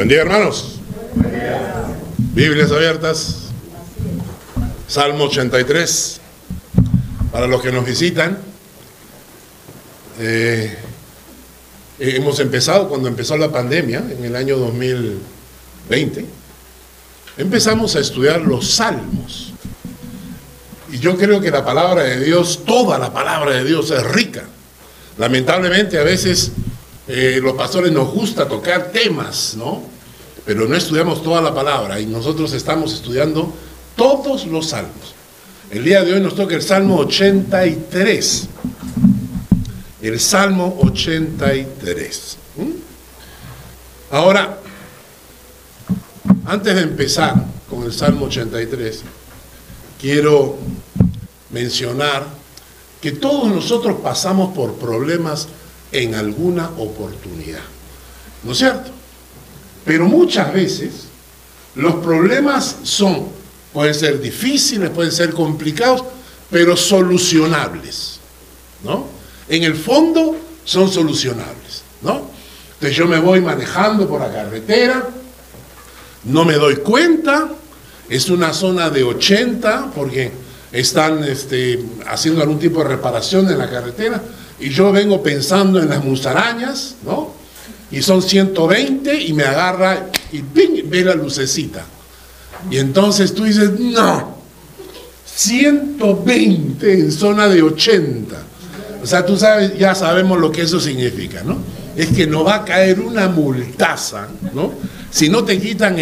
Buen día, hermanos. Biblias abiertas. Salmo 83. Para los que nos visitan, eh, hemos empezado cuando empezó la pandemia, en el año 2020, empezamos a estudiar los salmos. Y yo creo que la palabra de Dios, toda la palabra de Dios es rica. Lamentablemente a veces eh, los pastores nos gusta tocar temas, ¿no? Pero no estudiamos toda la palabra y nosotros estamos estudiando todos los salmos. El día de hoy nos toca el Salmo 83. El Salmo 83. ¿Mm? Ahora, antes de empezar con el Salmo 83, quiero mencionar que todos nosotros pasamos por problemas en alguna oportunidad. ¿No es cierto? Pero muchas veces los problemas son, pueden ser difíciles, pueden ser complicados, pero solucionables. ¿No? En el fondo son solucionables. ¿No? Entonces yo me voy manejando por la carretera, no me doy cuenta, es una zona de 80 porque están este, haciendo algún tipo de reparación en la carretera y yo vengo pensando en las musarañas, ¿no? Y son 120 y me agarra y ¡ping! ve la lucecita. Y entonces tú dices, no, 120 en zona de 80. O sea, tú sabes, ya sabemos lo que eso significa, ¿no? Es que no va a caer una multaza, ¿no? Si no te quitan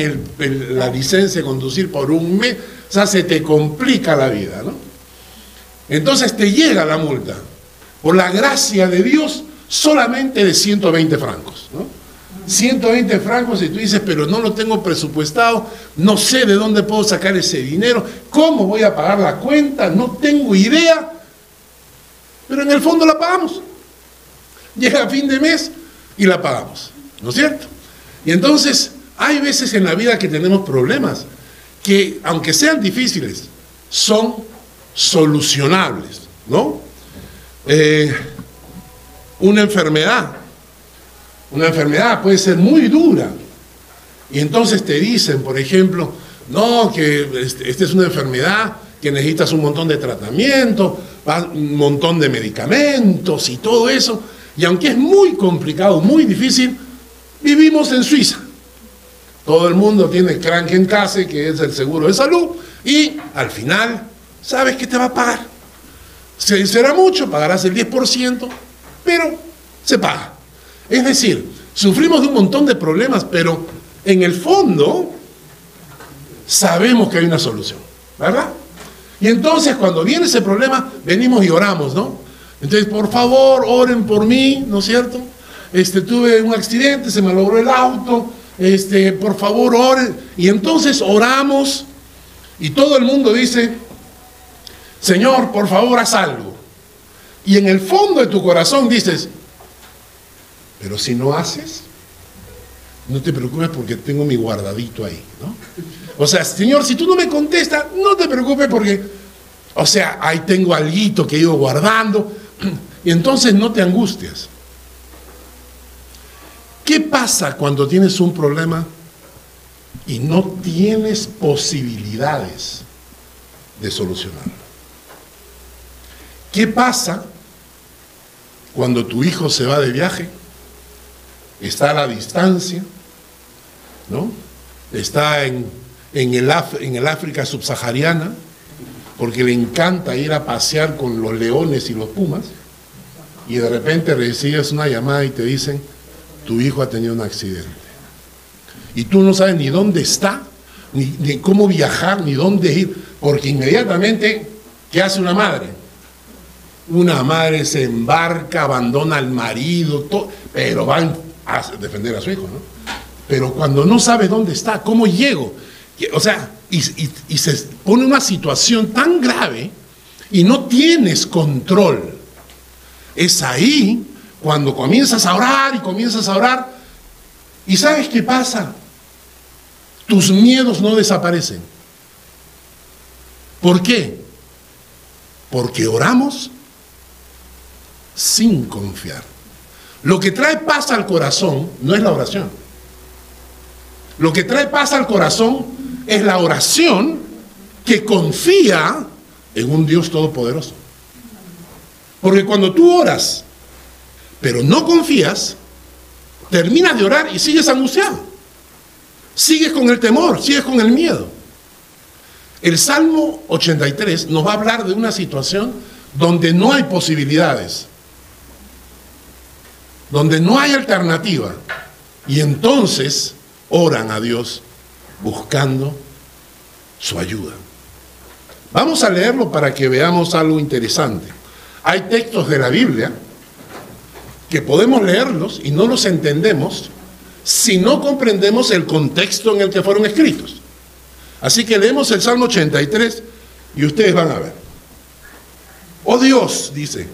la licencia de conducir por un mes, o sea, se te complica la vida, ¿no? Entonces te llega la multa, por la gracia de Dios, solamente de 120 francos, ¿no? 120 francos y tú dices, pero no lo tengo presupuestado, no sé de dónde puedo sacar ese dinero, ¿cómo voy a pagar la cuenta? No tengo idea, pero en el fondo la pagamos. Llega fin de mes y la pagamos, ¿no es cierto? Y entonces hay veces en la vida que tenemos problemas que, aunque sean difíciles, son solucionables, ¿no? Eh, una enfermedad, una enfermedad puede ser muy dura. Y entonces te dicen, por ejemplo, no, que este, esta es una enfermedad que necesitas un montón de tratamiento, un montón de medicamentos y todo eso. Y aunque es muy complicado, muy difícil, vivimos en Suiza. Todo el mundo tiene Krankenkasse, que es el seguro de salud, y al final, ¿sabes qué te va a pagar? Será mucho, pagarás el 10%, pero se paga. Es decir, sufrimos de un montón de problemas, pero en el fondo sabemos que hay una solución, ¿verdad? Y entonces cuando viene ese problema, venimos y oramos, ¿no? Entonces, por favor, oren por mí, ¿no es cierto? Este, tuve un accidente, se me logró el auto, este, por favor, oren. Y entonces oramos y todo el mundo dice, Señor, por favor, haz algo. Y en el fondo de tu corazón dices, pero si no haces, no te preocupes porque tengo mi guardadito ahí, ¿no? O sea, Señor, si tú no me contestas, no te preocupes porque, o sea, ahí tengo algo que he ido guardando. Y entonces no te angustias. ¿Qué pasa cuando tienes un problema y no tienes posibilidades de solucionarlo? ¿Qué pasa cuando tu hijo se va de viaje? Está a la distancia, ¿no? Está en, en, el, África subsahariana, porque le encanta ir a pasear con los leones y los pumas, y de repente recibes una llamada y te dicen, tu hijo ha tenido un accidente. Y tú no sabes ni dónde está, ni, cómo viajar, ni dónde ir, porque inmediatamente, ¿qué hace una madre? Una madre se embarca, abandona al marido, pero van a defender a su hijo, ¿no? Pero cuando no sabe dónde está, ¿cómo llego? O sea, y, y se pone una situación tan grave y no tienes control. Es ahí cuando comienzas a orar y comienzas a orar, ¿y sabes qué pasa? Tus miedos no desaparecen. ¿Por qué? Porque oramos sin confiar. Lo que trae paz al corazón no es la oración. Lo que trae paz al corazón es la oración que confía en un Dios todopoderoso. Porque cuando tú oras, pero no confías, terminas de orar y sigues angustiado. Sigues con el temor, sigues con el miedo. El Salmo 83 nos va a hablar de una situación donde no hay posibilidades, donde no hay alternativa. Y entonces oran a Dios buscando su ayuda. Vamos a leerlo para que veamos algo interesante. Hay textos de la Biblia que podemos leerlos y no los entendemos si no comprendemos el contexto en el que fueron escritos. Así que leemos el Salmo 83 y ustedes van a ver. Oh Dios, dice,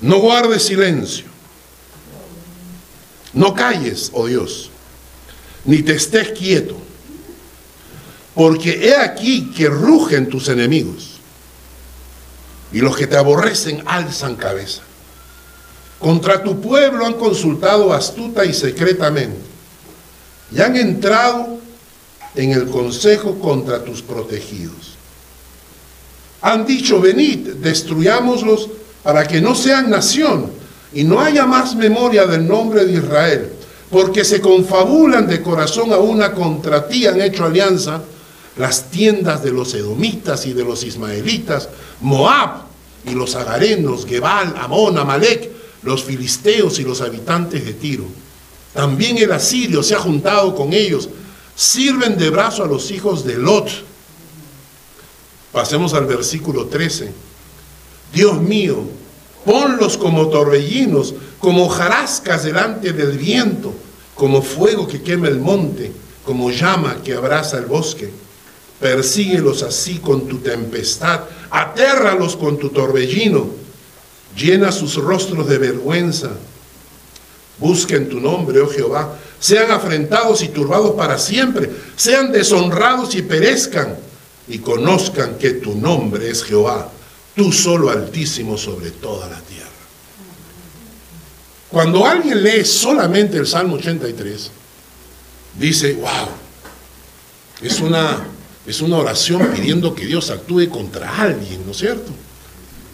no guardes silencio, no calles, oh Dios, ni te estés quieto, porque he aquí que rugen tus enemigos y los que te aborrecen alzan cabeza. Contra tu pueblo han consultado astuta y secretamente y han entrado en el consejo contra tus protegidos. Han dicho, venid, destruyámoslos para que no sean nación y no haya más memoria del nombre de Israel, porque se confabulan de corazón a una contra ti, han hecho alianza las tiendas de los edomitas y de los ismaelitas, Moab y los agarenos, Gebal, Amón, Amalek, los filisteos y los habitantes de Tiro. También el asirio se ha juntado con ellos, sirven de brazo a los hijos de Lot. Pasemos al versículo 13. Dios mío, ponlos como torbellinos, como jarascas delante del viento, como fuego que quema el monte, como llama que abraza el bosque. Persíguelos así con tu tempestad, atérralos con tu torbellino, llena sus rostros de vergüenza. Busquen tu nombre, oh Jehová, sean afrentados y turbados para siempre, sean deshonrados y perezcan, y conozcan que tu nombre es Jehová, tú solo altísimo sobre toda la tierra. Cuando alguien lee solamente el Salmo 83, dice, wow, es una es una oración pidiendo que Dios actúe contra alguien, ¿no es cierto?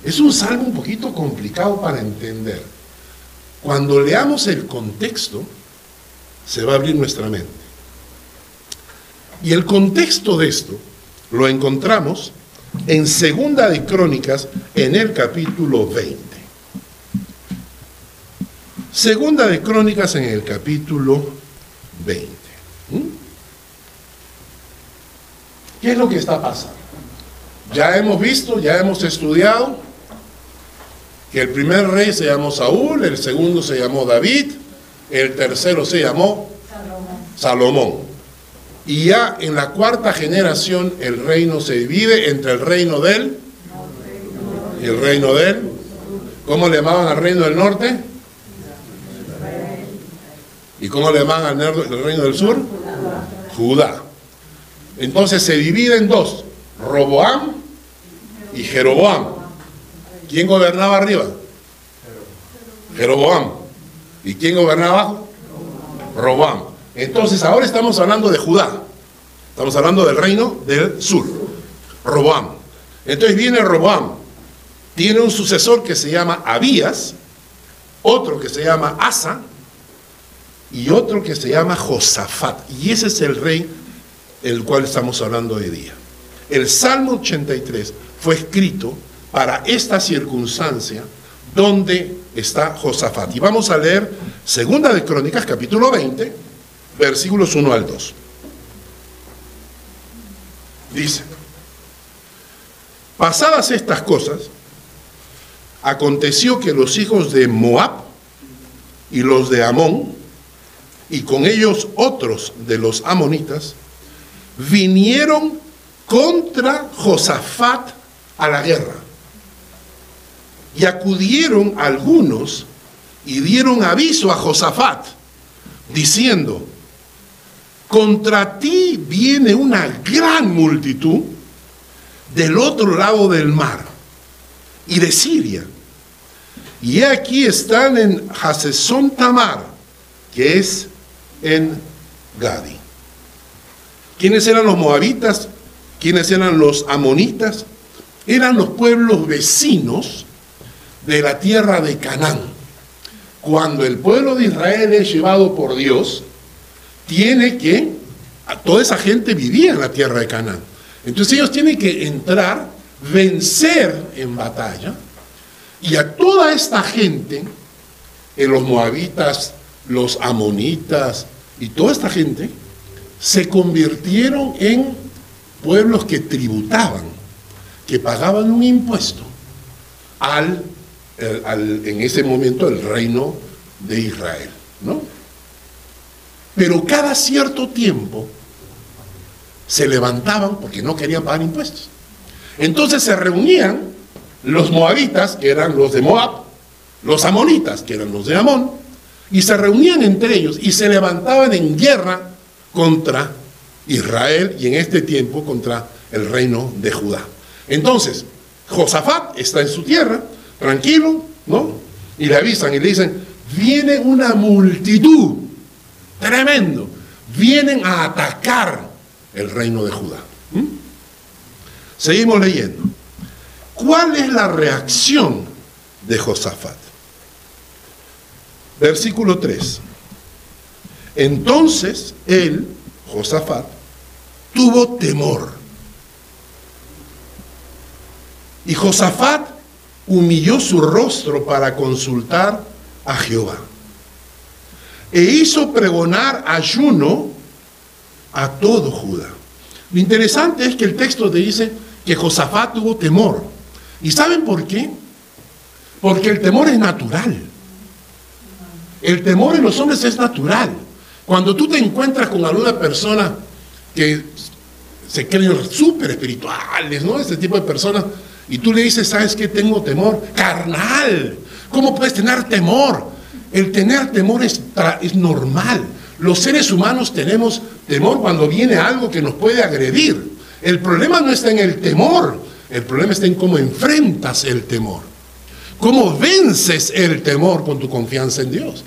Es un salmo un poquito complicado para entender. Cuando leamos el contexto, se va a abrir nuestra mente. Y el contexto de esto lo encontramos en Segunda de Crónicas, en el capítulo 20. Segunda de Crónicas en el capítulo 20. ¿Qué es lo que está pasando? Ya hemos visto, ya hemos estudiado que el primer rey se llamó Saúl, el segundo se llamó David, el tercero se llamó Salomón. Y ya en la cuarta generación el reino se divide entre el reino del y el reino del. ¿Cómo le llamaban al reino del norte? ¿Y cómo le llamaban al reino del sur? Judá. Entonces se divide en dos, Roboam y Jeroboam. ¿Quién gobernaba arriba? Jeroboam. ¿Y quién gobernaba abajo? Roboam. Entonces ahora estamos hablando de Judá. Estamos hablando del reino del sur. Roboam. Entonces viene Roboam. Tiene un sucesor que se llama Abías, otro que se llama Asa y otro que se llama Josafat. Y ese es el rey el cual estamos hablando hoy día. El Salmo 83 fue escrito para esta circunstancia donde está Josafat. Y vamos a leer Segunda de Crónicas, capítulo 20, versículos 1 al 2. Dice, pasadas estas cosas, aconteció que los hijos de Moab y los de Amón, y con ellos otros de los amonitas, vinieron contra Josafat a la guerra. Y acudieron algunos y dieron aviso a Josafat, diciendo, contra ti viene una gran multitud del otro lado del mar y de Siria. Y aquí están en Hasesón Tamar, que es en Gadi. ¿Quiénes eran los moabitas? ¿Quiénes eran los amonitas? Eran los pueblos vecinos de la tierra de Canaán. Cuando el pueblo de Israel es llevado por Dios, tiene que, toda esa gente vivía en la tierra de Canaán. Entonces ellos tienen que entrar, vencer en batalla, y a toda esta gente, en los moabitas, los amonitas y toda esta gente, se convirtieron en pueblos que tributaban, que pagaban un impuesto al, en ese momento el reino de Israel, ¿no? Pero cada cierto tiempo se levantaban porque no querían pagar impuestos. Entonces se reunían los moabitas, que eran los de Moab, los amonitas, que eran los de Amón, y se reunían entre ellos y se levantaban en guerra contra Israel y en este tiempo contra el reino de Judá. Entonces, Josafat está en su tierra, tranquilo, ¿no? Y le avisan y le dicen, viene una multitud, tremendo, vienen a atacar el reino de Judá. ¿Mm? Seguimos leyendo. ¿Cuál es la reacción de Josafat? Versículo 3. Entonces él, Josafat, tuvo temor. Y Josafat humilló su rostro para consultar a Jehová. E hizo pregonar ayuno a todo Judá. Lo interesante es que el texto te dice que Josafat tuvo temor. ¿Y saben por qué? Porque el temor es natural. El temor en los hombres es natural. Cuando tú te encuentras con alguna persona que se creen súper espirituales, ¿no? Este tipo de personas, y tú le dices, ¿sabes qué? Tengo temor. Carnal, ¿cómo puedes tener temor? El tener temor es, normal. Los seres humanos tenemos temor cuando viene algo que nos puede agredir. El problema no está en el temor, el problema está en cómo enfrentas el temor. Cómo vences el temor con tu confianza en Dios.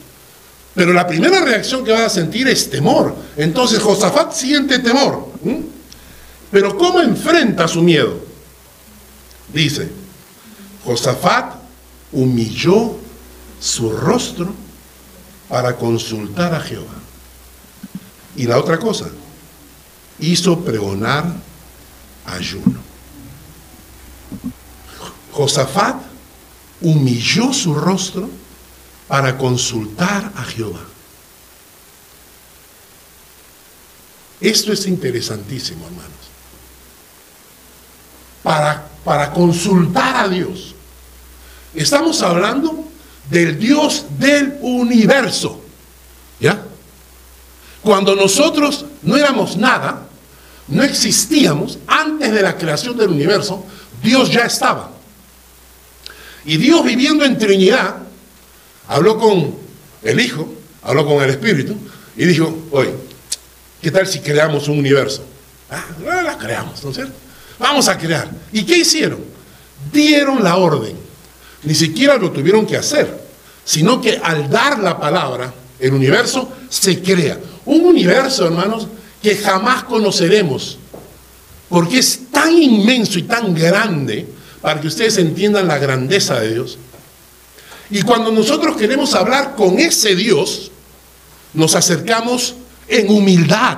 Pero la primera reacción que vas a sentir es temor. Entonces Josafat siente temor. Pero ¿cómo enfrenta su miedo? Dice, Josafat humilló su rostro para consultar a Jehová. Y la otra cosa, hizo pregonar ayuno. Josafat humilló su rostro para consultar a Jehová. Esto es interesantísimo, hermanos. Para, para consultar a Dios. Estamos hablando del Dios del universo. ¿Ya? Cuando nosotros no éramos nada, no existíamos, antes de la creación del universo, Dios ya estaba. Y Dios viviendo en Trinidad, habló con el Hijo, habló con el Espíritu, y dijo, oye, ¿qué tal si creamos un universo? Ah, la creamos, ¿no es cierto? Vamos a crear. ¿Y qué hicieron? Dieron la orden. Ni siquiera lo tuvieron que hacer, sino que al dar la palabra, el universo se crea. Un universo, hermanos, que jamás conoceremos, porque es tan inmenso y tan grande, para que ustedes entiendan la grandeza de Dios. Y cuando nosotros queremos hablar con ese Dios, nos acercamos en humildad,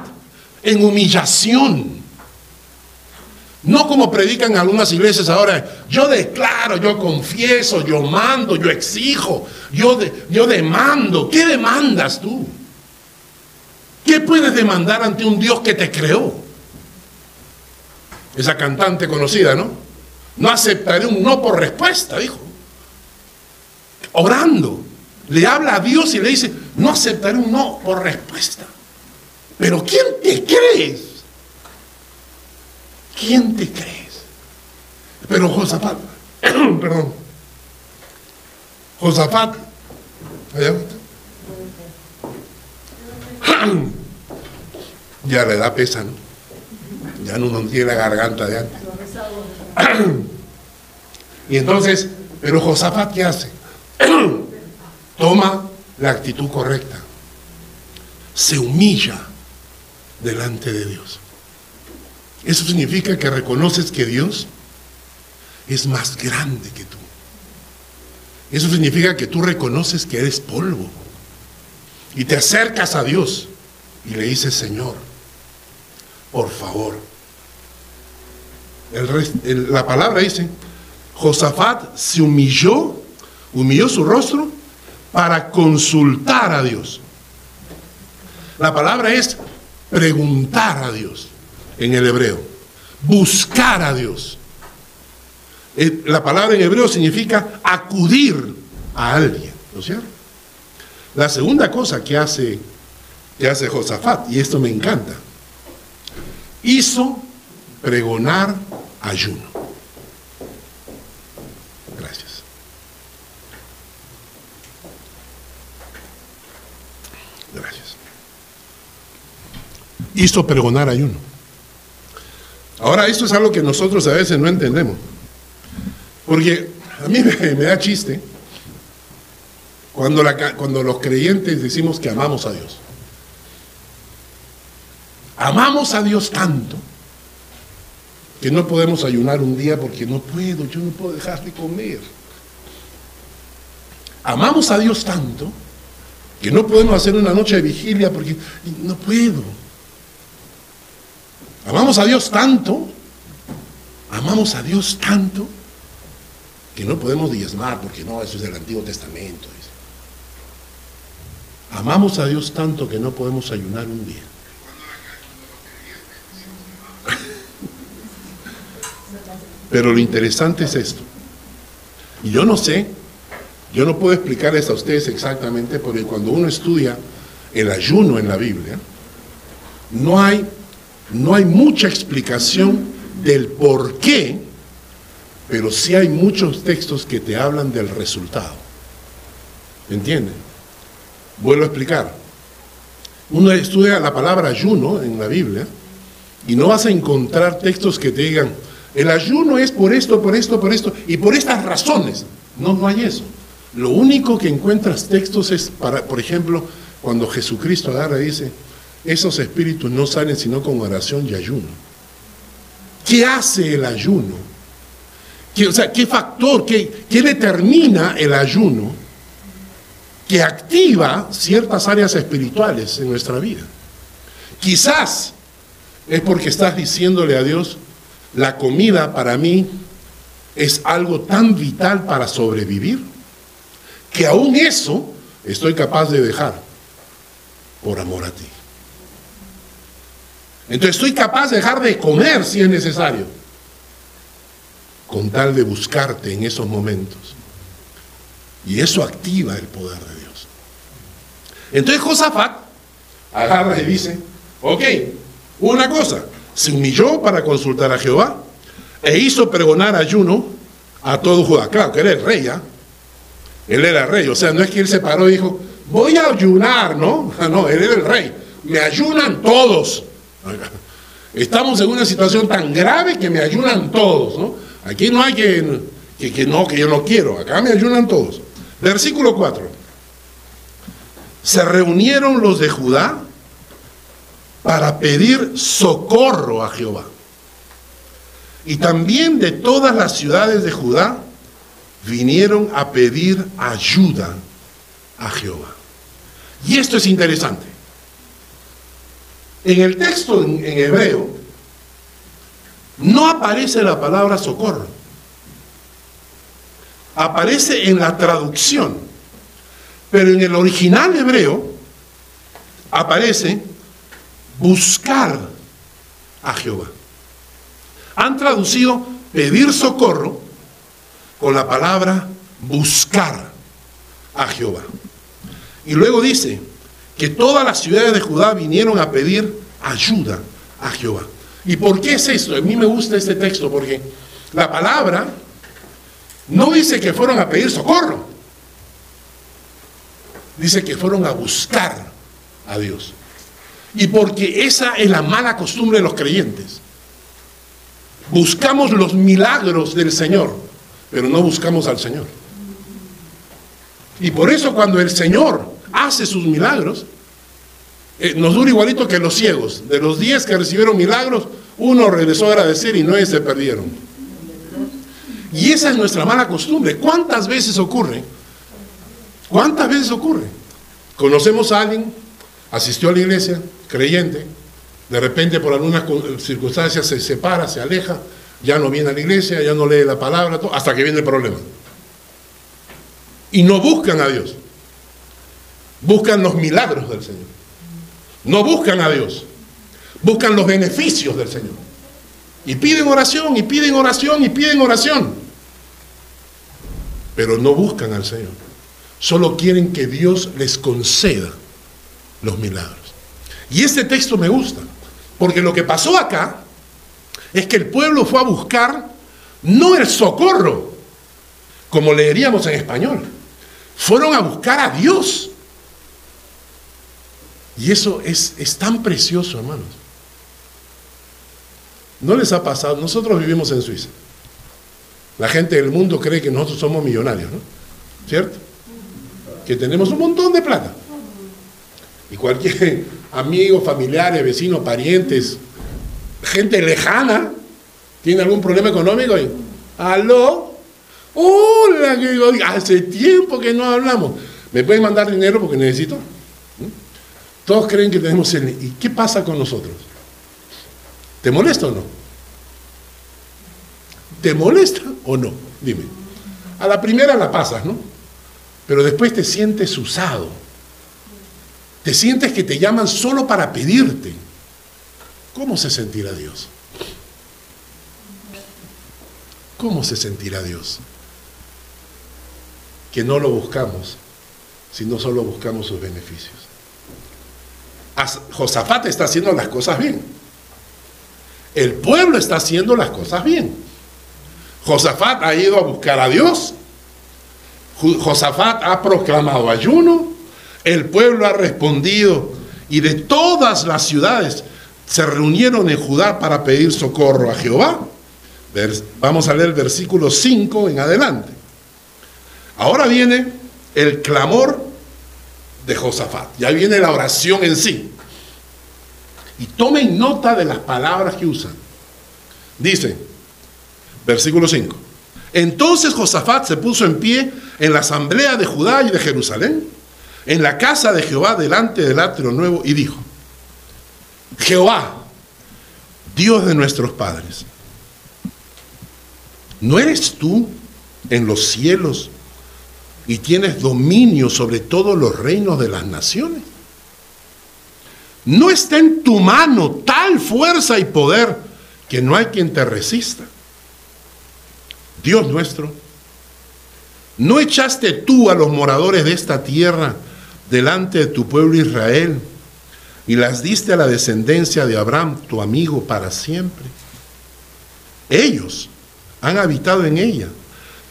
en humillación. No como predican algunas iglesias ahora, yo declaro, yo confieso, yo mando, yo exijo, yo, yo demando. ¿Qué demandas tú? ¿Qué puedes demandar ante un Dios que te creó? Esa cantante conocida, ¿no? No aceptaré un no por respuesta, dijo. Orando. Le habla a Dios y le dice, no aceptaré un no por respuesta. Pero ¿quién te crees? ¿Quién te crees? Pero Josafat, perdón, Josafat, ya le da pesa, ¿no? Ya no, tiene la garganta de antes. y entonces, pero Josafat, ¿qué hace? Toma la actitud correcta. Se humilla delante de Dios. Eso significa que reconoces que Dios es más grande que tú. Eso significa que tú reconoces que eres polvo. Y te acercas a Dios y le dices, Señor, por favor. la palabra dice, Josafat se humilló, humilló su rostro para consultar a Dios. La palabra es preguntar a Dios en el hebreo, buscar a Dios. Eh, la palabra en hebreo significa acudir a alguien, ¿no es cierto? La segunda cosa que hace, que hace Josafat, y esto me encanta, hizo pregonar ayuno. Gracias. Gracias. Hizo pregonar ayuno. Ahora, esto es algo que nosotros a veces no entendemos. Porque a mí me, da chiste cuando, cuando los creyentes decimos que amamos a Dios. Amamos a Dios tanto que no podemos ayunar un día porque no puedo, yo no puedo dejar de comer. Amamos a Dios tanto que no podemos hacer una noche de vigilia porque no puedo. Amamos a Dios tanto, amamos a Dios tanto que no podemos diezmar, porque no, eso es del Antiguo Testamento. Amamos a Dios tanto que no podemos ayunar un día. Pero lo interesante es esto. Y yo no sé, yo no puedo explicarles a ustedes exactamente, porque cuando uno estudia el ayuno en la Biblia, no hay, no hay mucha explicación del por qué pero sí hay muchos textos que te hablan del resultado. ¿Entienden? Vuelvo a explicar. Uno estudia la palabra ayuno en la Biblia y no vas a encontrar textos que te digan, el ayuno es por esto, por esto, por esto y por estas razones. No, no hay eso. Lo único que encuentras textos es para, por ejemplo, cuando Jesucristo agarra y dice, esos espíritus no salen sino con oración y ayuno. ¿Qué hace el ayuno? ¿Qué, o sea, ¿qué factor, qué, qué determina el ayuno que activa ciertas áreas espirituales en nuestra vida? Quizás es porque estás diciéndole a Dios, la comida para mí es algo tan vital para sobrevivir, que aún eso estoy capaz de dejar por amor a ti. Entonces estoy capaz de dejar de comer si es necesario con tal de buscarte en esos momentos. Y eso activa el poder de Dios. Entonces Josafat agarra y dice, ok, una cosa, se humilló para consultar a Jehová e hizo pregonar ayuno a todo Judá. Claro, que era el rey, ¿ah? Él era el rey, o sea, no es que él se paró y dijo, voy a ayunar, ¿no? No, él era el rey. Me ayunan todos. Estamos en una situación tan grave que me ayunan todos, ¿no? Aquí no hay que, que, no, que yo no quiero. Acá me ayunan todos. Versículo 4. Se reunieron los de Judá para pedir socorro a Jehová. Y también de todas las ciudades de Judá vinieron a pedir ayuda a Jehová. Y esto es interesante. En el texto en, hebreo no aparece la palabra socorro. Aparece en la traducción. Pero en el original hebreo aparece buscar a Jehová. Han traducido pedir socorro con la palabra buscar a Jehová. Y luego dice que todas las ciudades de Judá vinieron a pedir ayuda a Jehová. ¿Y por qué es esto? A mí me gusta este texto porque la palabra no dice que fueron a pedir socorro. Dice que fueron a buscar a Dios. Y porque esa es la mala costumbre de los creyentes. Buscamos los milagros del Señor, pero no buscamos al Señor. Y por eso cuando el Señor hace sus milagros, eh, nos dura igualito que los ciegos. De los 10 que recibieron milagros, uno regresó a agradecer y nueve se perdieron. Y esa es nuestra mala costumbre. ¿Cuántas veces ocurre? ¿Cuántas veces ocurre? Conocemos a alguien, asistió a la iglesia, creyente, de repente por algunas circunstancias se separa, se aleja, ya no viene a la iglesia, ya no lee la palabra, hasta que viene el problema. Y no buscan a Dios. Buscan los milagros del Señor. No buscan a Dios. Buscan los beneficios del Señor. Y piden oración, y piden oración, y piden oración. Pero no buscan al Señor. Solo quieren que Dios les conceda los milagros. Y este texto me gusta, porque lo que pasó acá es que el pueblo fue a buscar no el socorro, como leeríamos en español, fueron a buscar a Dios. Y eso es, es tan precioso, hermanos. ¿No les ha pasado? Nosotros vivimos en Suiza. La gente del mundo cree que nosotros somos millonarios, ¿no? ¿Cierto? Que tenemos un montón de plata. Y cualquier amigo, familiares, vecinos, parientes, gente lejana, tiene algún problema económico aló, hola, que hace tiempo que no hablamos. ¿Me pueden mandar dinero porque necesito? Todos creen que tenemos el... ¿Y qué pasa con nosotros? ¿Te molesta o no? ¿Te molesta o no? Dime. A la primera la pasas, ¿no? Pero después te sientes usado. Te sientes que te llaman solo para pedirte. ¿Cómo se sentirá Dios? ¿Cómo se sentirá Dios? Que no lo buscamos, sino solo buscamos sus beneficios. Josafat está haciendo las cosas bien. El pueblo está haciendo las cosas bien. Josafat ha ido a buscar a Dios. Josafat ha proclamado ayuno. El pueblo ha respondido. Y de todas las ciudades se reunieron en Judá para pedir socorro a Jehová. Vamos a leer el versículo 5 en adelante. Ahora viene el clamor de Josafat. Ya viene la oración en sí. Y tomen nota de las palabras que usan. Dice, versículo 5. Entonces Josafat se puso en pie en la asamblea de Judá y de Jerusalén, en la casa de Jehová delante del atrio nuevo, y dijo, Jehová, Dios de nuestros padres, ¿no eres tú en los cielos y tienes dominio sobre todos los reinos de las naciones? No está en tu mano tal fuerza y poder que no hay quien te resista. Dios nuestro, ¿no echaste tú a los moradores de esta tierra delante de tu pueblo Israel y las diste a la descendencia de Abraham, tu amigo, para siempre? Ellos han habitado en ella,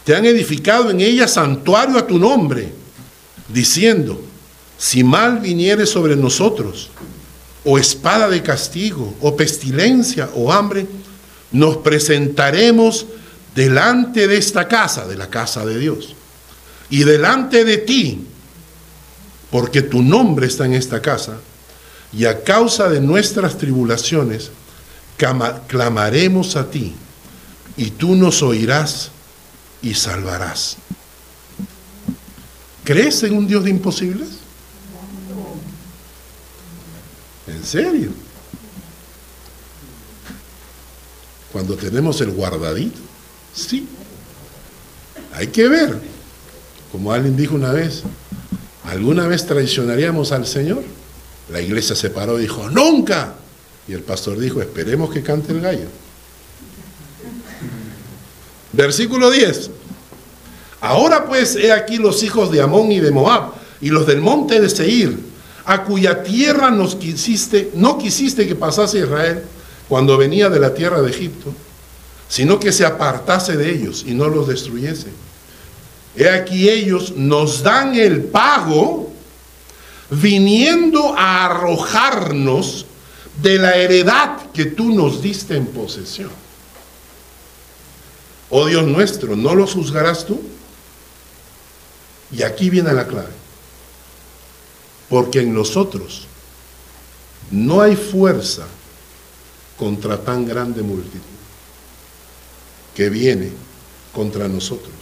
te han edificado en ella santuario a tu nombre, diciendo, si mal viniere sobre nosotros, o espada de castigo, o pestilencia, o hambre, nos presentaremos delante de esta casa, de la casa de Dios, y delante de ti, porque tu nombre está en esta casa, y a causa de nuestras tribulaciones, clamaremos a ti, y tú nos oirás y salvarás. ¿Crees en un Dios de imposibles? ¿En serio? Cuando tenemos el guardadito, sí. Hay que ver. Como alguien dijo una vez, ¿alguna vez traicionaríamos al Señor? La iglesia se paró y dijo, nunca. Y el pastor dijo, esperemos que cante el gallo. Versículo 10. Ahora pues he aquí los hijos de Amón y de Moab y los del monte de Seir a cuya tierra nos quisiste, no quisiste que pasase Israel cuando venía de la tierra de Egipto, sino que se apartase de ellos y no los destruyese. He aquí ellos nos dan el pago viniendo a arrojarnos de la heredad que tú nos diste en posesión. Oh Dios nuestro, ¿no los juzgarás tú? Y aquí viene la clave porque en nosotros no hay fuerza contra tan grande multitud que viene contra nosotros.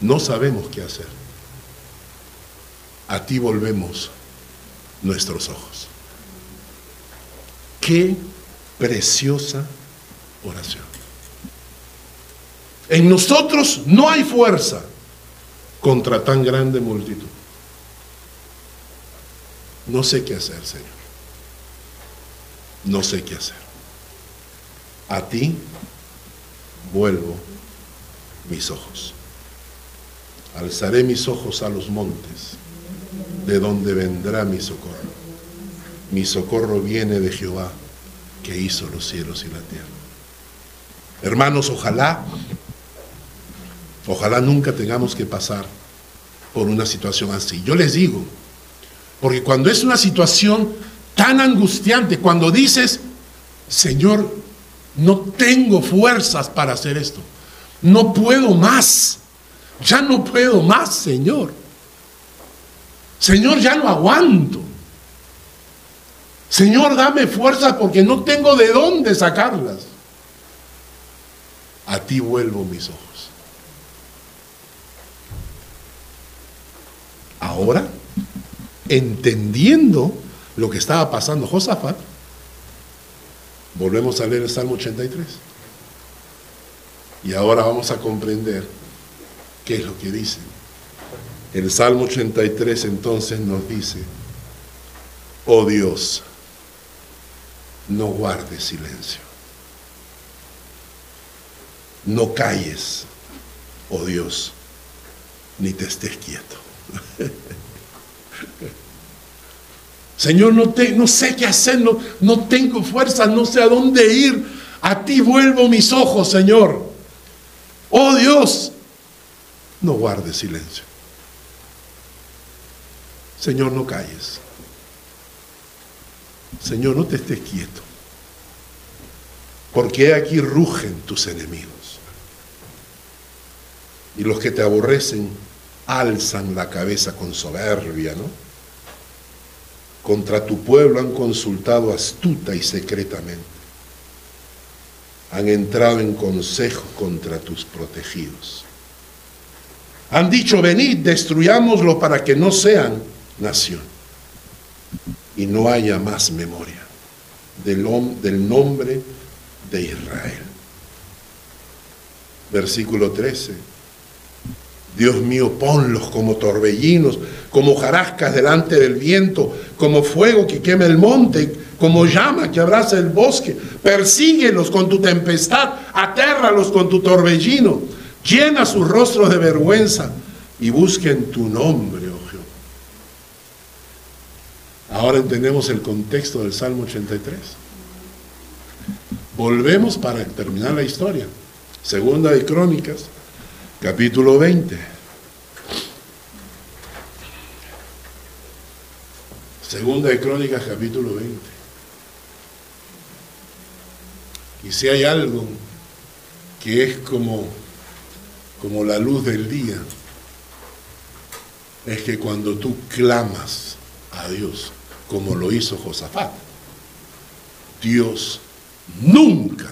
No sabemos qué hacer. A ti volvemos nuestros ojos. Qué preciosa oración. En nosotros no hay fuerza contra tan grande multitud. No sé qué hacer, Señor. No sé qué hacer. A ti vuelvo mis ojos. Alzaré mis ojos a los montes, de donde vendrá mi socorro. Mi socorro viene de Jehová, que hizo los cielos y la tierra. Hermanos, ojalá, ojalá nunca tengamos que pasar por una situación así. Yo les digo, porque cuando es una situación tan angustiante, cuando dices, Señor, no tengo fuerzas para hacer esto, no puedo más, ya no puedo más, Señor. Señor, ya no aguanto. Señor, dame fuerzas porque no tengo de dónde sacarlas. A ti vuelvo mis ojos. Ahora entendiendo lo que estaba pasando Josafat, volvemos a leer el Salmo 83. Y ahora vamos a comprender qué es lo que dice. El Salmo 83 entonces nos dice, oh Dios, no guardes silencio. No calles, oh Dios, ni te estés quieto. Señor, no, te, no sé qué hacer, no, no tengo fuerza, no sé a dónde ir. A ti vuelvo mis ojos, Señor. Oh Dios, no guardes silencio. Señor, no calles. Señor, no te estés quieto. Porque aquí rugen tus enemigos. Y los que te aborrecen alzan la cabeza con soberbia, ¿no? Contra tu pueblo han consultado astuta y secretamente. Han entrado en consejo contra tus protegidos. Han dicho, venid, destruyámoslo para que no sean nación. Y no haya más memoria del, del nombre de Israel. Versículo 13 Dios mío, ponlos como torbellinos, como jarascas delante del viento, como fuego que quema el monte, como llama que abraza el bosque. Persíguelos con tu tempestad, atérralos con tu torbellino, llena sus rostros de vergüenza y busquen tu nombre, oh Jehová. Ahora entendemos el contexto del Salmo 83. Volvemos para terminar la historia. Segunda de Crónicas, capítulo 20. Segunda de Crónicas, capítulo 20. Y si hay algo que es como, como la luz del día, es que cuando tú clamas a Dios, como lo hizo Josafat, Dios nunca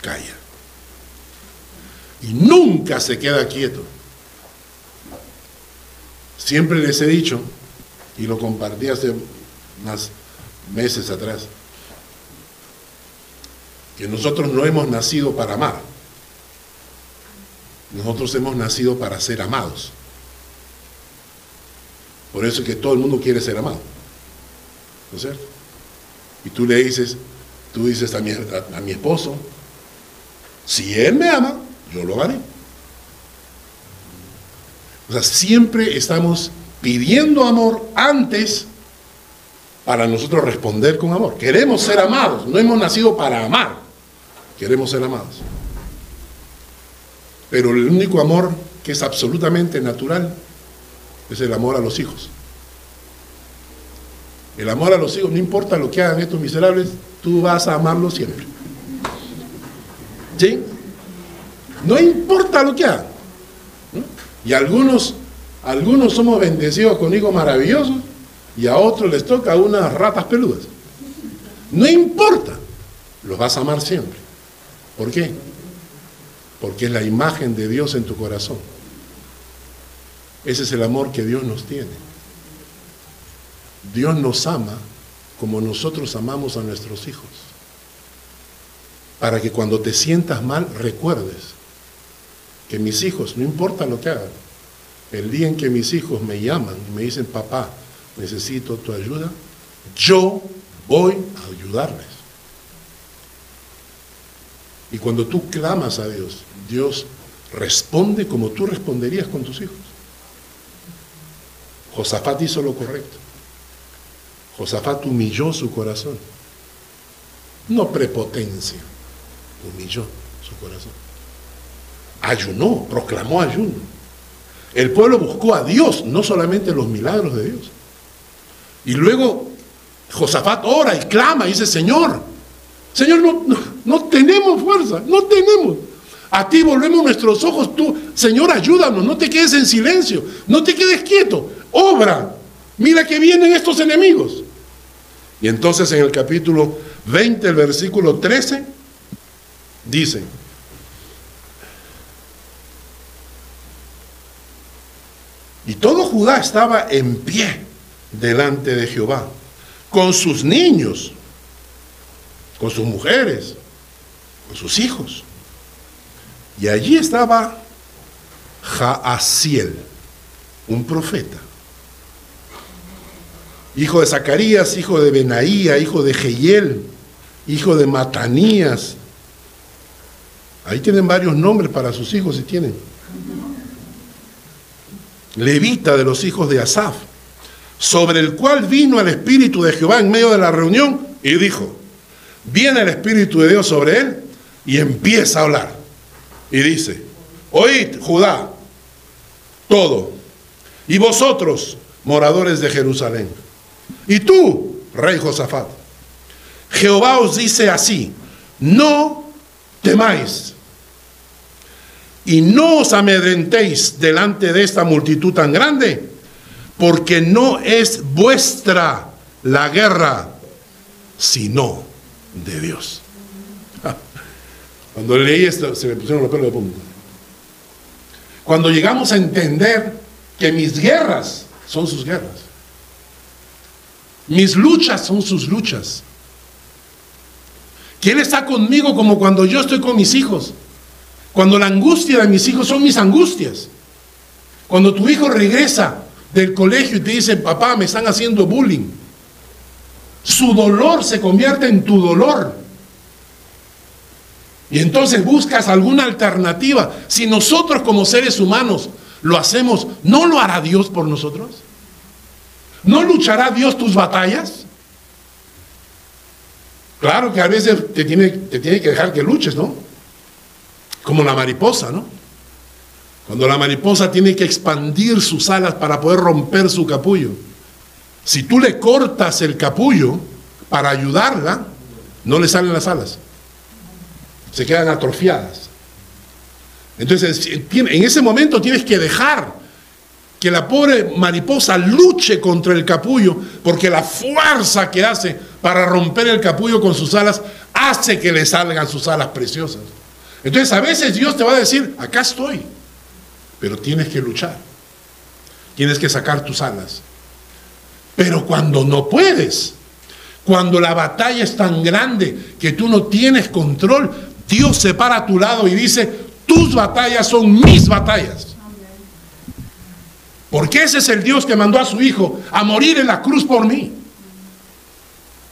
calla y nunca se queda quieto. Siempre les he dicho, y lo compartí hace unos meses atrás, que nosotros no hemos nacido para amar, nosotros hemos nacido para ser amados. Por eso es que todo el mundo quiere ser amado. ¿No es cierto? Y tú le dices, tú dices a mi, a mi esposo, si él me ama, yo lo haré. O sea, siempre estamos pidiendo amor antes para nosotros responder con amor. Queremos ser amados, no hemos nacido para amar, queremos ser amados. Pero el único amor que es absolutamente natural es el amor a los hijos. El amor a los hijos, no importa lo que hagan estos miserables, tú vas a amarlos siempre. ¿Sí? No importa lo que hagan. Y algunos, algunos somos bendecidos con hijos maravillosos y a otros les toca unas ratas peludas. No importa, los vas a amar siempre. ¿Por qué? Porque es la imagen de Dios en tu corazón. Ese es el amor que Dios nos tiene. Dios nos ama como nosotros amamos a nuestros hijos. Para que cuando te sientas mal recuerdes que mis hijos, no importa lo que hagan, el día en que mis hijos me llaman y me dicen, papá, necesito tu ayuda, yo voy a ayudarles. Y cuando tú clamas a Dios, Dios responde como tú responderías con tus hijos. Josafat hizo lo correcto. Josafat humilló su corazón. No prepotencia, humilló su corazón. Ayunó, proclamó ayuno. El pueblo buscó a Dios, no solamente los milagros de Dios. Y luego Josafat ora y clama y dice, Señor, Señor, no, no, tenemos fuerza, no tenemos. A ti volvemos nuestros ojos, tú, Señor, ayúdanos, no te quedes en silencio, no te quedes quieto, obra. Mira que vienen estos enemigos. Y entonces en el capítulo 20, el versículo 13, dice, todo Judá estaba en pie delante de Jehová, con sus niños, con sus mujeres, con sus hijos. Y allí estaba Jaasiel, un profeta hijo de Zacarías, hijo de Benaía, hijo de Jehiel, hijo de Matanías. Ahí tienen varios nombres para sus hijos si tienen. Levita de los hijos de Asaf, sobre el cual vino el Espíritu de Jehová en medio de la reunión y dijo, viene el Espíritu de Dios sobre él y empieza a hablar. Y dice, oíd Judá, todo, y vosotros, moradores de Jerusalén y tú, rey Josafat, Jehová os dice así, no temáis y no os amedrentéis delante de esta multitud tan grande, porque no es vuestra la guerra, sino de Dios. Cuando leí esto, se me pusieron los pelos de punta. Cuando llegamos a entender que mis guerras son sus guerras, mis luchas son sus luchas. Que Él está conmigo como cuando yo estoy con mis hijos. Cuando la angustia de mis hijos son mis angustias. Cuando tu hijo regresa del colegio y te dice, papá, me están haciendo bullying. Su dolor se convierte en tu dolor. Y entonces buscas alguna alternativa. Si nosotros como seres humanos lo hacemos, ¿no lo hará Dios por nosotros? ¿No luchará Dios tus batallas? Claro que a veces te tiene, te tiene que dejar que luches, ¿no? Como la mariposa, ¿no? Cuando la mariposa tiene que expandir sus alas para poder romper su capullo. Si tú le cortas el capullo para ayudarla, no le salen las alas. Se quedan atrofiadas. Entonces, en ese momento tienes que dejar que la pobre mariposa luche contra el capullo, porque la fuerza que hace para romper el capullo con sus alas hace que le salgan sus alas preciosas. Entonces a veces Dios te va a decir, acá estoy, pero tienes que luchar, tienes que sacar tus alas. Pero cuando no puedes, cuando la batalla es tan grande que tú no tienes control, Dios se para a tu lado y dice, tus batallas son mis batallas. Porque ese es el Dios que mandó a su Hijo a morir en la cruz por mí.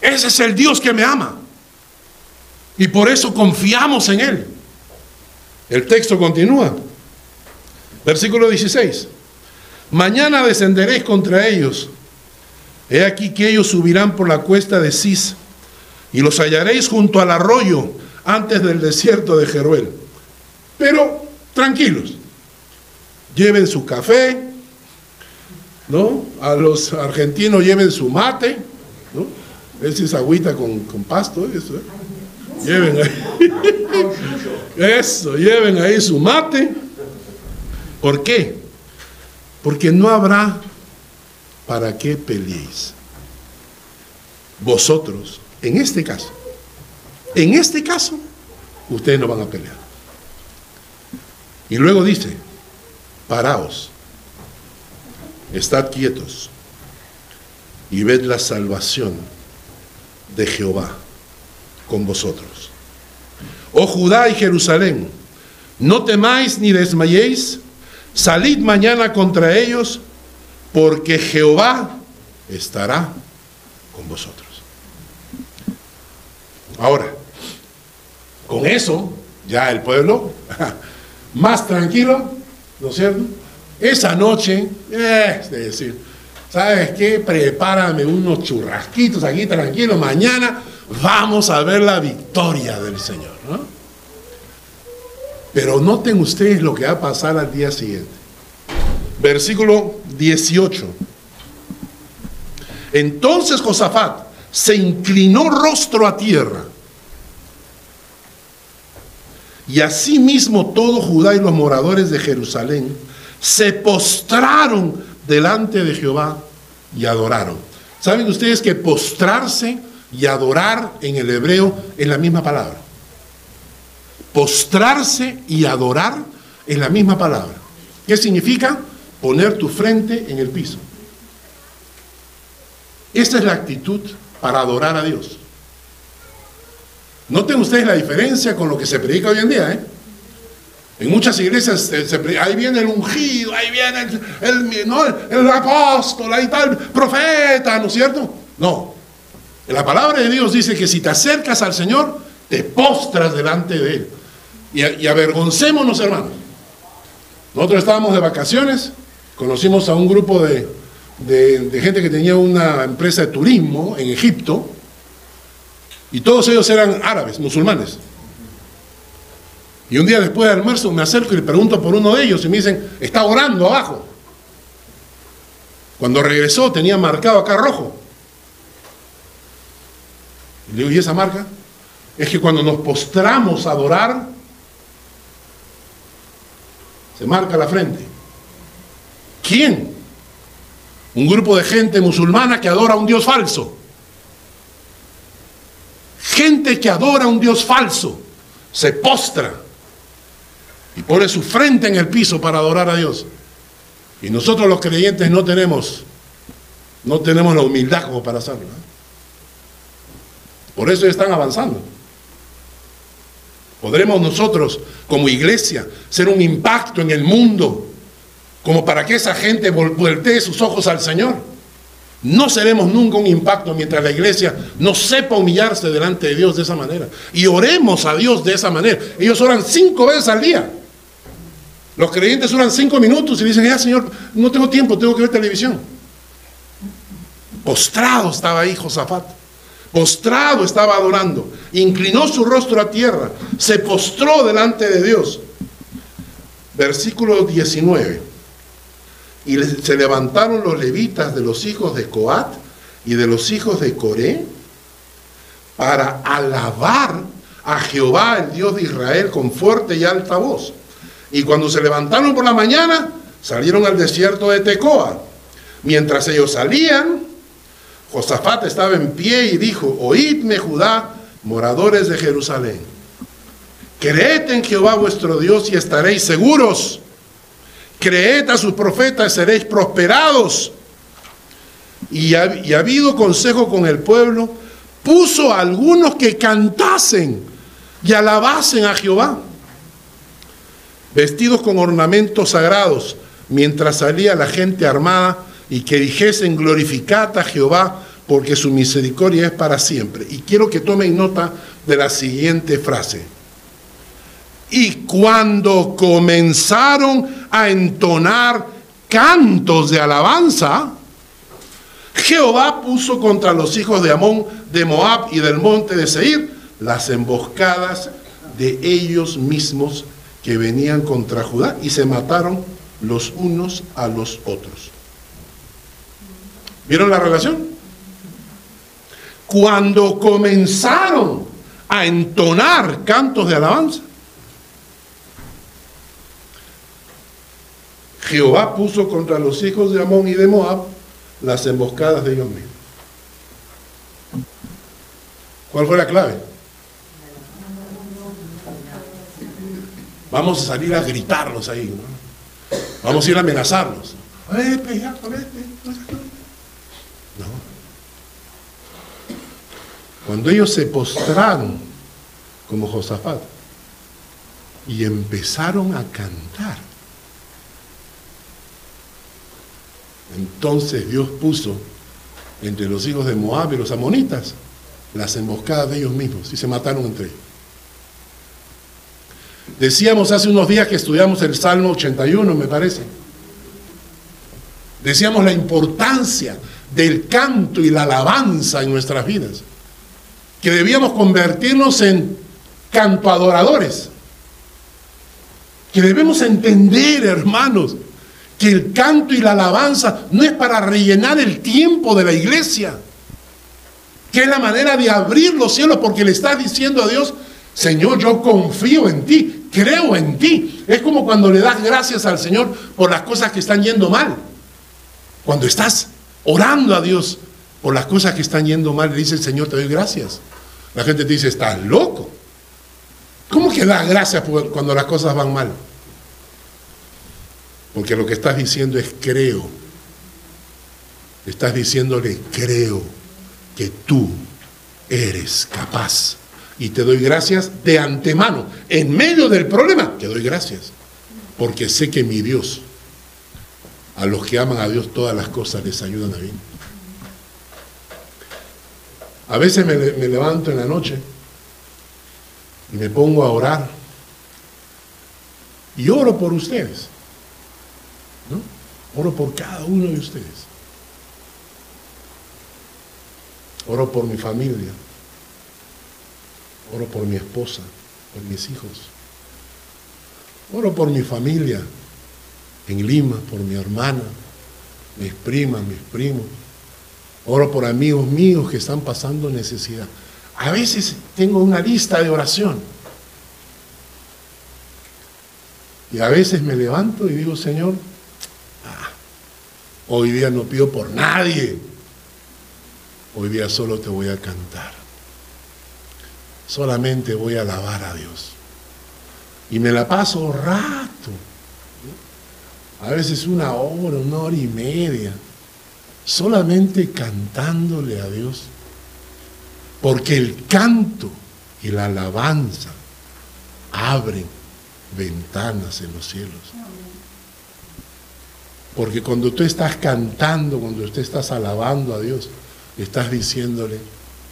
Ese es el Dios que me ama. Y por eso confiamos en Él. El texto continúa. Versículo 16. Mañana descenderéis contra ellos. He aquí que ellos subirán por la cuesta de Cis y los hallaréis junto al arroyo antes del desierto de Jeruel. Pero tranquilos, lleven su café, ¿no? A los argentinos lleven su mate, ¿no? Esa es agüita con, pasto, eso, ¿eh? Lleven ahí. Eso, lleven ahí su mate. ¿Por qué? Porque no habrá para qué peleéis. vosotros, en este caso, en este caso, ustedes no van a pelear. Y luego dice, paraos, estad quietos y ved la salvación de Jehová con vosotros. Oh Judá y Jerusalén, no temáis ni desmayéis, salid mañana contra ellos, porque Jehová estará con vosotros. Ahora, con eso, ya el pueblo, más tranquilo, ¿no es cierto? Esa noche, es decir, ¿sabes qué? Prepárame unos churrasquitos aquí tranquilo, mañana vamos a ver la victoria del Señor, ¿no? Pero noten ustedes lo que va a pasar al día siguiente. Versículo 18. Entonces Josafat se inclinó rostro a tierra. Y asimismo todo Judá y los moradores de Jerusalén se postraron delante de Jehová y adoraron. ¿Saben ustedes que postrarse y adorar en el hebreo es la misma palabra? Postrarse y adorar es la misma palabra. ¿Qué significa? Poner tu frente en el piso. Esta es la actitud para adorar a Dios. Noten ustedes la diferencia con lo que se predica hoy en día. ¿eh? En muchas iglesias ahí viene el ungido, ahí viene el, apóstol, ahí tal, profeta, ¿no es cierto? No. La palabra de Dios dice que si te acercas al Señor, te postras delante de Él. Y, avergoncémonos, hermanos. Nosotros estábamos de vacaciones, conocimos a un grupo de, de, gente que tenía una empresa de turismo en Egipto, y todos ellos eran árabes, musulmanes. Y un día después del almuerzo me acerco y le pregunto por uno de ellos y me dicen, está orando abajo. Cuando regresó tenía marcado acá rojo. Le digo, ¿y esa marca? Es que cuando nos postramos a adorar, se marca la frente. ¿Quién? Un grupo de gente musulmana que adora a un Dios falso. Gente que adora a un Dios falso. Se postra y pone su frente en el piso para adorar a Dios. Y nosotros los creyentes no tenemos, no tenemos la humildad como para hacerlo. ¿eh? Por eso están avanzando. Podremos nosotros, como iglesia, ser un impacto en el mundo como para que esa gente voltee sus ojos al Señor. No seremos nunca un impacto mientras la iglesia no sepa humillarse delante de Dios de esa manera. Y oremos a Dios de esa manera. Ellos oran cinco veces al día. Los creyentes oran cinco minutos y dicen, ya Señor, no tengo tiempo, tengo que ver televisión. Postrado estaba ahí Josafat. Postrado estaba adorando. Inclinó su rostro a tierra. Se postró delante de Dios. Versículo 19. Y se levantaron los levitas de los hijos de Coat y de los hijos de Coré para alabar a Jehová, el Dios de Israel, con fuerte y alta voz. Y cuando se levantaron por la mañana, salieron al desierto de Tecoa. Mientras ellos salían, Josafat estaba en pie y dijo, oídme Judá, moradores de Jerusalén. Creed en Jehová vuestro Dios y estaréis seguros creed a sus profetas, seréis prosperados. Y, ha, habido consejo con el pueblo, puso a algunos que cantasen y alabasen a Jehová, vestidos con ornamentos sagrados, mientras salía la gente armada y que dijesen glorificad a Jehová porque su misericordia es para siempre. Y quiero que tomen nota de la siguiente frase. Y cuando comenzaron a entonar cantos de alabanza, Jehová puso contra los hijos de Amón, de Moab y del monte de Seir las emboscadas de ellos mismos que venían contra Judá y se mataron los unos a los otros. ¿Vieron la relación? Cuando comenzaron a entonar cantos de alabanza, Jehová puso contra los hijos de Amón y de Moab las emboscadas de ellos mismos. ¿Cuál fue la clave? Vamos a salir a gritarlos ahí, ¿no? Vamos a ir a amenazarlos. No. Cuando ellos se postraron como Josafat y empezaron a cantar, entonces Dios puso entre los hijos de Moab y los amonitas las emboscadas de ellos mismos y se mataron entre ellos. Decíamos hace unos días que estudiamos el Salmo 81, me parece. Decíamos la importancia del canto y la alabanza en nuestras vidas. Que debíamos convertirnos en canto adoradores. Que debemos entender, hermanos, que el canto y la alabanza no es para rellenar el tiempo de la iglesia. Que es la manera de abrir los cielos porque le estás diciendo a Dios, Señor, yo confío en ti, creo en ti. Es como cuando le das gracias al Señor por las cosas que están yendo mal. Cuando estás orando a Dios por las cosas que están yendo mal, le dice el Señor, te doy gracias. La gente te dice, estás loco. ¿Cómo que das gracias cuando las cosas van mal? Porque lo que estás diciendo es creo. Estás diciéndole, creo que tú eres capaz y te doy gracias de antemano. En medio del problema, te doy gracias. Porque sé que mi Dios, a los que aman a Dios, todas las cosas les ayudan a bien. A veces me, levanto en la noche y me pongo a orar y oro por ustedes. ¿no? Oro por cada uno de ustedes. Oro por mi familia. Oro por mi esposa, por mis hijos. Oro por mi familia en Lima, por mi hermana, mis primas, mis primos. Oro por amigos míos que están pasando necesidad. A veces tengo una lista de oración. Y a veces me levanto y digo, Señor, ah, hoy día no pido por nadie. Hoy día solo te voy a cantar solamente voy a alabar a Dios. Y me la paso rato, a veces una hora, una hora y media, solamente cantándole a Dios. Porque el canto y la alabanza abren ventanas en los cielos. Porque cuando tú estás cantando, cuando tú estás alabando a Dios, estás diciéndole,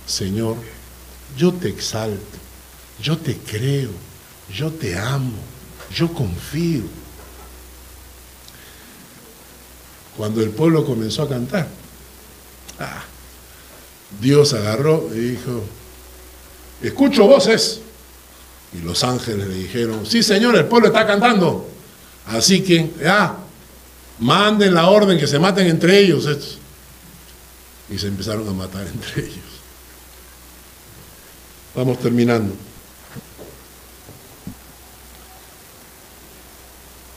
Señor, yo te exalto, yo te creo, yo te amo, yo confío. Cuando el pueblo comenzó a cantar, ah, Dios agarró y dijo, escucho voces. Y los ángeles le dijeron, sí señor, el pueblo está cantando. Así que, ya, manden la orden que se maten entre ellos estos. Y se empezaron a matar entre ellos. Vamos terminando.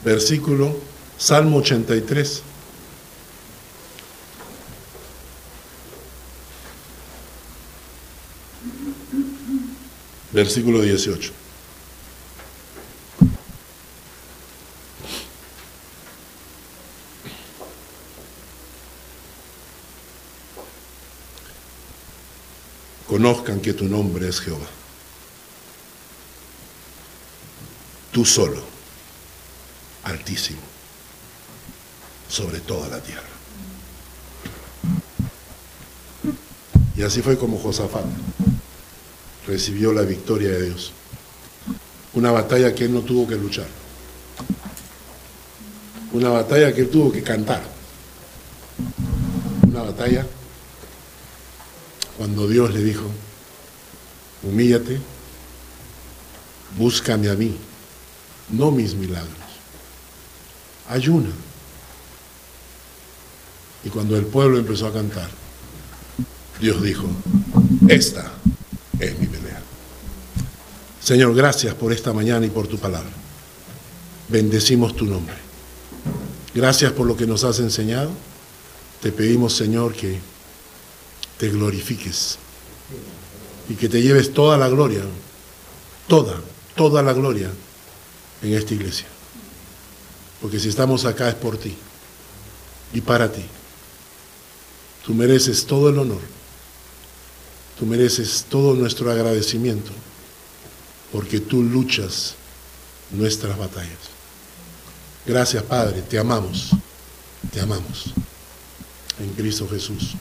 Versículo, Salmo 83. Versículo 18. conozcan que tu nombre es Jehová. Tú solo, altísimo, sobre toda la tierra. Y así fue como Josafat recibió la victoria de Dios. Una batalla que él no tuvo que luchar. Una batalla que él tuvo que cantar. Una batalla cuando Dios le dijo, humíllate, búscame a mí, no mis milagros. Ayuna. Y cuando el pueblo empezó a cantar, Dios dijo, esta es mi. Señor, gracias por esta mañana y por tu palabra. Bendecimos tu nombre. Gracias por lo que nos has enseñado. Te pedimos, Señor, que te glorifiques y que te lleves toda la gloria, toda, toda la gloria en esta iglesia. Porque si estamos acá es por ti y para ti. Tú mereces todo el honor. Tú mereces todo nuestro agradecimiento porque tú luchas nuestras batallas. Gracias Padre, te amamos, te amamos. En Cristo Jesús.